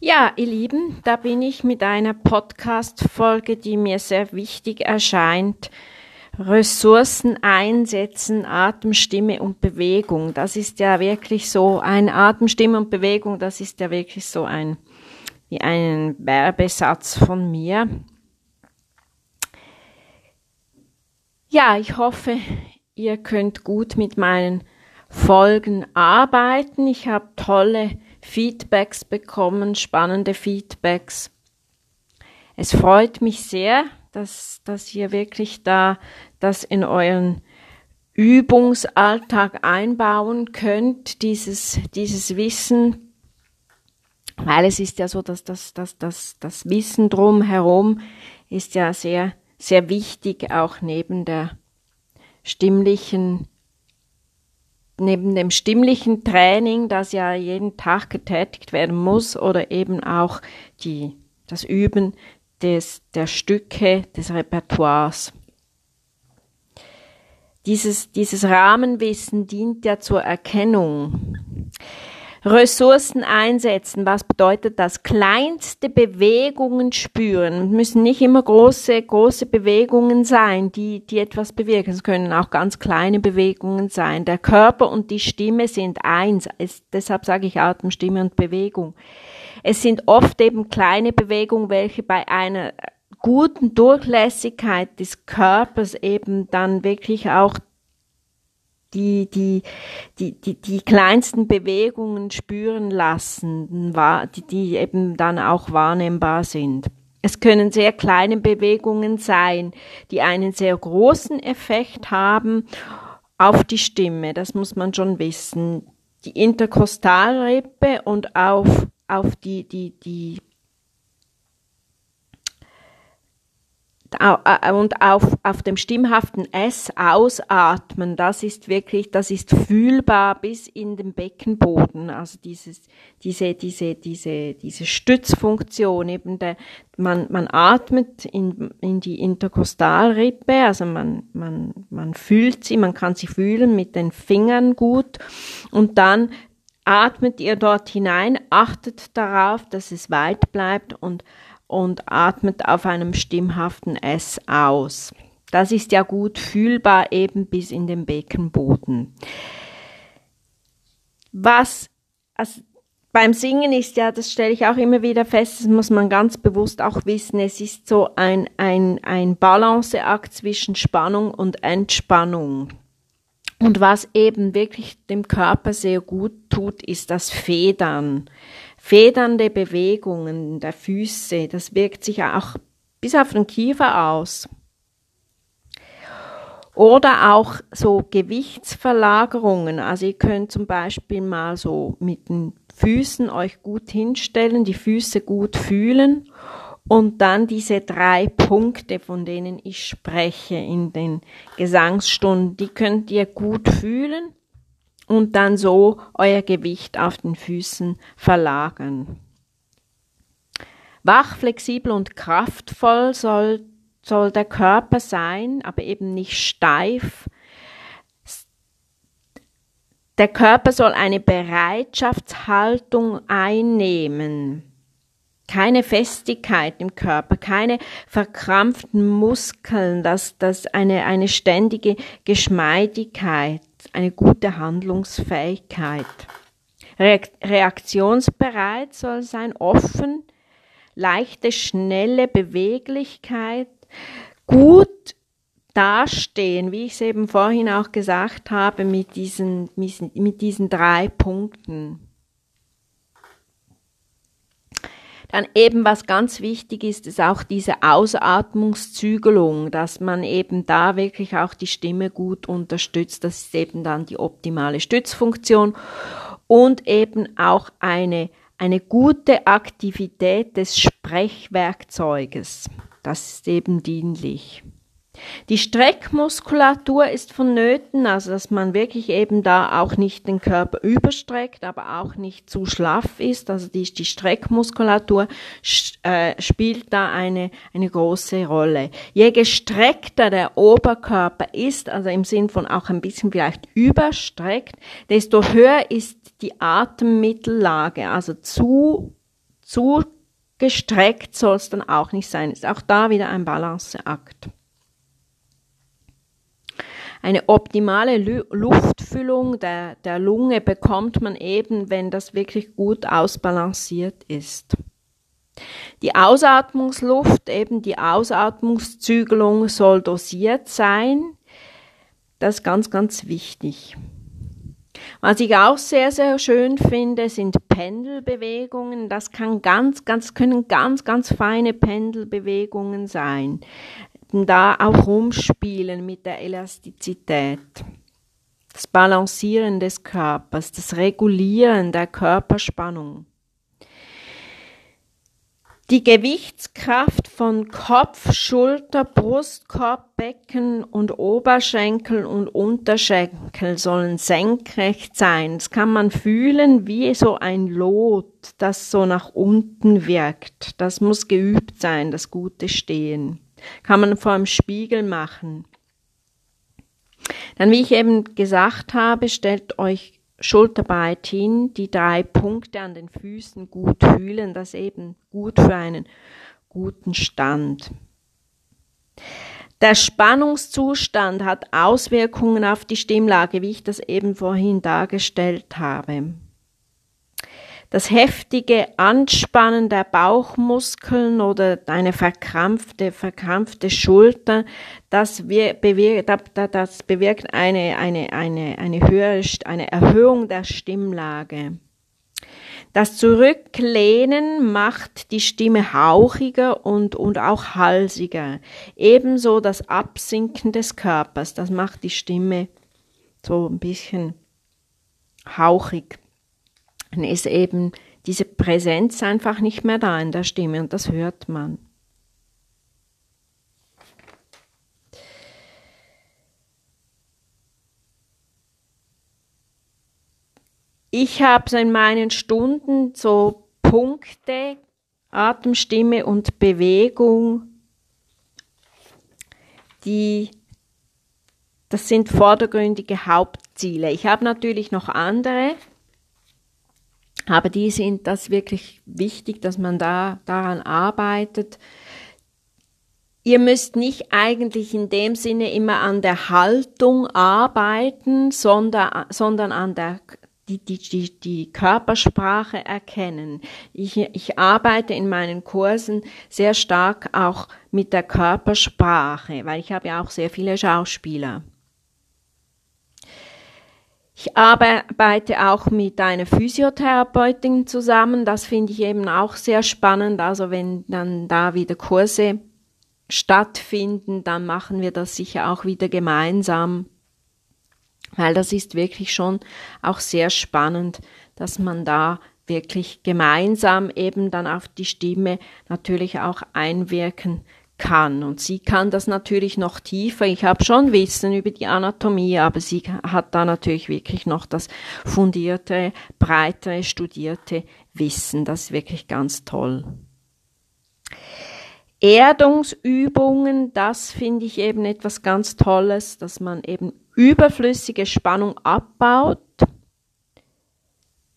Ja, ihr Lieben, da bin ich mit einer Podcast-Folge, die mir sehr wichtig erscheint. Ressourcen einsetzen, Atem, Stimme und Bewegung. Das ist ja wirklich so ein Atem, Stimme und Bewegung. Das ist ja wirklich so ein, wie ein Werbesatz von mir. Ja, ich hoffe, ihr könnt gut mit meinen Folgen arbeiten. Ich habe tolle Feedbacks bekommen, spannende Feedbacks. Es freut mich sehr, dass, dass ihr wirklich da das in euren Übungsalltag einbauen könnt, dieses, dieses Wissen, weil es ist ja so, dass das, das, das, das Wissen drumherum ist ja sehr, sehr wichtig, auch neben der stimmlichen neben dem stimmlichen Training, das ja jeden Tag getätigt werden muss, oder eben auch die, das Üben des, der Stücke, des Repertoires. Dieses, dieses Rahmenwissen dient ja zur Erkennung. Ressourcen einsetzen. Was bedeutet das? Kleinste Bewegungen spüren. müssen nicht immer große, große Bewegungen sein, die, die etwas bewirken. Es können auch ganz kleine Bewegungen sein. Der Körper und die Stimme sind eins. Es, deshalb sage ich Atem, Stimme und Bewegung. Es sind oft eben kleine Bewegungen, welche bei einer guten Durchlässigkeit des Körpers eben dann wirklich auch die, die, die, die, die kleinsten Bewegungen spüren lassen, die, die eben dann auch wahrnehmbar sind. Es können sehr kleine Bewegungen sein, die einen sehr großen Effekt haben auf die Stimme. Das muss man schon wissen. Die Interkostalrippe und auf, auf die, die, die und auf, auf dem stimmhaften S ausatmen, das ist wirklich, das ist fühlbar bis in den Beckenboden. Also dieses, diese, diese, diese, diese Stützfunktion, eben der, man, man atmet in, in die Interkostalrippe, also man, man, man fühlt sie, man kann sie fühlen mit den Fingern gut und dann atmet ihr dort hinein, achtet darauf, dass es weit bleibt und und atmet auf einem stimmhaften S aus. Das ist ja gut fühlbar eben bis in den Beckenboden. Was also beim Singen ist ja, das stelle ich auch immer wieder fest, das muss man ganz bewusst auch wissen, es ist so ein, ein, ein Balanceakt zwischen Spannung und Entspannung. Und was eben wirklich dem Körper sehr gut tut, ist das Federn federnde Bewegungen der Füße, das wirkt sich auch bis auf den Kiefer aus. Oder auch so Gewichtsverlagerungen. Also ihr könnt zum Beispiel mal so mit den Füßen euch gut hinstellen, die Füße gut fühlen und dann diese drei Punkte, von denen ich spreche in den Gesangsstunden, die könnt ihr gut fühlen und dann so euer Gewicht auf den Füßen verlagern. Wach, flexibel und kraftvoll soll, soll der Körper sein, aber eben nicht steif. Der Körper soll eine Bereitschaftshaltung einnehmen. Keine Festigkeit im Körper, keine verkrampften Muskeln, das, das eine, eine ständige Geschmeidigkeit eine gute Handlungsfähigkeit. Reaktionsbereit soll sein, offen, leichte, schnelle Beweglichkeit, gut dastehen, wie ich es eben vorhin auch gesagt habe, mit diesen, mit diesen drei Punkten. Dann eben was ganz wichtig ist, ist auch diese Ausatmungszügelung, dass man eben da wirklich auch die Stimme gut unterstützt. Das ist eben dann die optimale Stützfunktion und eben auch eine, eine gute Aktivität des Sprechwerkzeuges. Das ist eben dienlich. Die Streckmuskulatur ist vonnöten, also dass man wirklich eben da auch nicht den Körper überstreckt, aber auch nicht zu schlaff ist. Also die, die Streckmuskulatur äh, spielt da eine, eine große Rolle. Je gestreckter der Oberkörper ist, also im Sinn von auch ein bisschen vielleicht überstreckt, desto höher ist die Atemmittellage, also zu zu gestreckt soll es dann auch nicht sein. Ist auch da wieder ein Balanceakt. Eine optimale Luftfüllung der, der Lunge bekommt man eben, wenn das wirklich gut ausbalanciert ist. Die Ausatmungsluft, eben die Ausatmungszügelung soll dosiert sein. Das ist ganz, ganz wichtig. Was ich auch sehr, sehr schön finde, sind Pendelbewegungen. Das kann ganz, ganz, können ganz, ganz feine Pendelbewegungen sein. Da auch rumspielen mit der Elastizität. Das Balancieren des Körpers, das Regulieren der Körperspannung. Die Gewichtskraft von Kopf, Schulter, Brustkorb, Becken und Oberschenkel und Unterschenkel sollen senkrecht sein. Das kann man fühlen wie so ein Lot, das so nach unten wirkt. Das muss geübt sein, das gute Stehen. Kann man vor dem Spiegel machen. Dann, wie ich eben gesagt habe, stellt euch Schulterbreit hin, die drei Punkte an den Füßen gut fühlen, das eben gut für einen guten Stand. Der Spannungszustand hat Auswirkungen auf die Stimmlage, wie ich das eben vorhin dargestellt habe. Das heftige Anspannen der Bauchmuskeln oder eine verkrampfte, verkrampfte Schulter, das bewirkt, das bewirkt eine, eine, eine, eine höhere, eine Erhöhung der Stimmlage. Das Zurücklehnen macht die Stimme hauchiger und, und auch halsiger. Ebenso das Absinken des Körpers, das macht die Stimme so ein bisschen hauchig dann ist eben diese Präsenz einfach nicht mehr da in der Stimme und das hört man. Ich habe in meinen Stunden so Punkte, Atemstimme und Bewegung, die das sind vordergründige Hauptziele. Ich habe natürlich noch andere, aber die sind das wirklich wichtig, dass man da daran arbeitet. Ihr müsst nicht eigentlich in dem Sinne immer an der Haltung arbeiten, sondern, sondern an der die, die, die, die Körpersprache erkennen. Ich, ich arbeite in meinen Kursen sehr stark auch mit der Körpersprache, weil ich habe ja auch sehr viele Schauspieler. Ich arbeite auch mit einer Physiotherapeutin zusammen. Das finde ich eben auch sehr spannend. Also wenn dann da wieder Kurse stattfinden, dann machen wir das sicher auch wieder gemeinsam, weil das ist wirklich schon auch sehr spannend, dass man da wirklich gemeinsam eben dann auf die Stimme natürlich auch einwirken kann. Und sie kann das natürlich noch tiefer. Ich habe schon Wissen über die Anatomie, aber sie hat da natürlich wirklich noch das fundierte, breitere, studierte Wissen. Das ist wirklich ganz toll. Erdungsübungen, das finde ich eben etwas ganz Tolles, dass man eben überflüssige Spannung abbaut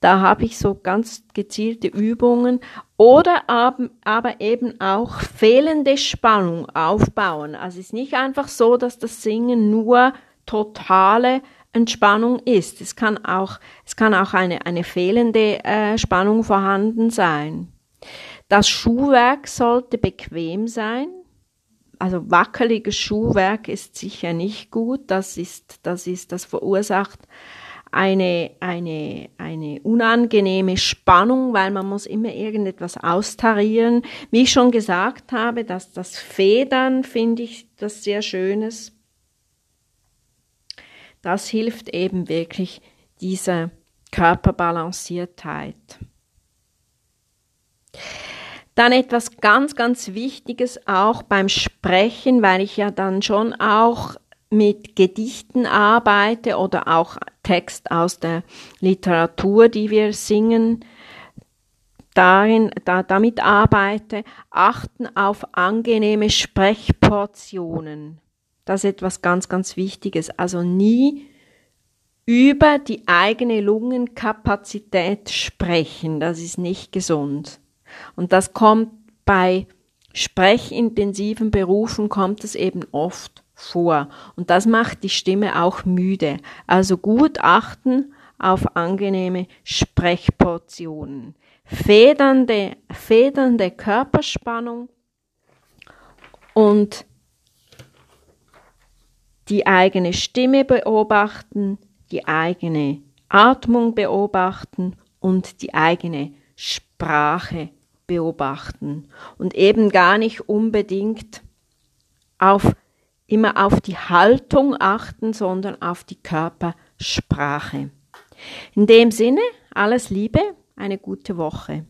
da habe ich so ganz gezielte Übungen oder aber eben auch fehlende Spannung aufbauen. Also es ist nicht einfach so, dass das Singen nur totale Entspannung ist. Es kann auch, es kann auch eine, eine fehlende äh, Spannung vorhanden sein. Das Schuhwerk sollte bequem sein. Also wackeliges Schuhwerk ist sicher nicht gut. Das ist, das ist, das verursacht eine, eine, eine unangenehme Spannung, weil man muss immer irgendetwas austarieren. Wie ich schon gesagt habe, dass das Federn finde ich das sehr Schönes. Das hilft eben wirklich dieser Körperbalanciertheit. Dann etwas ganz, ganz Wichtiges auch beim Sprechen, weil ich ja dann schon auch mit Gedichten arbeite oder auch Text aus der Literatur, die wir singen, darin, da, damit arbeite, achten auf angenehme Sprechportionen. Das ist etwas ganz, ganz Wichtiges. Also nie über die eigene Lungenkapazität sprechen. Das ist nicht gesund. Und das kommt bei sprechintensiven Berufen kommt es eben oft vor. Und das macht die Stimme auch müde. Also gut achten auf angenehme Sprechportionen. Federnde, federnde Körperspannung und die eigene Stimme beobachten, die eigene Atmung beobachten und die eigene Sprache beobachten und eben gar nicht unbedingt auf immer auf die Haltung achten, sondern auf die Körpersprache. In dem Sinne, alles Liebe, eine gute Woche.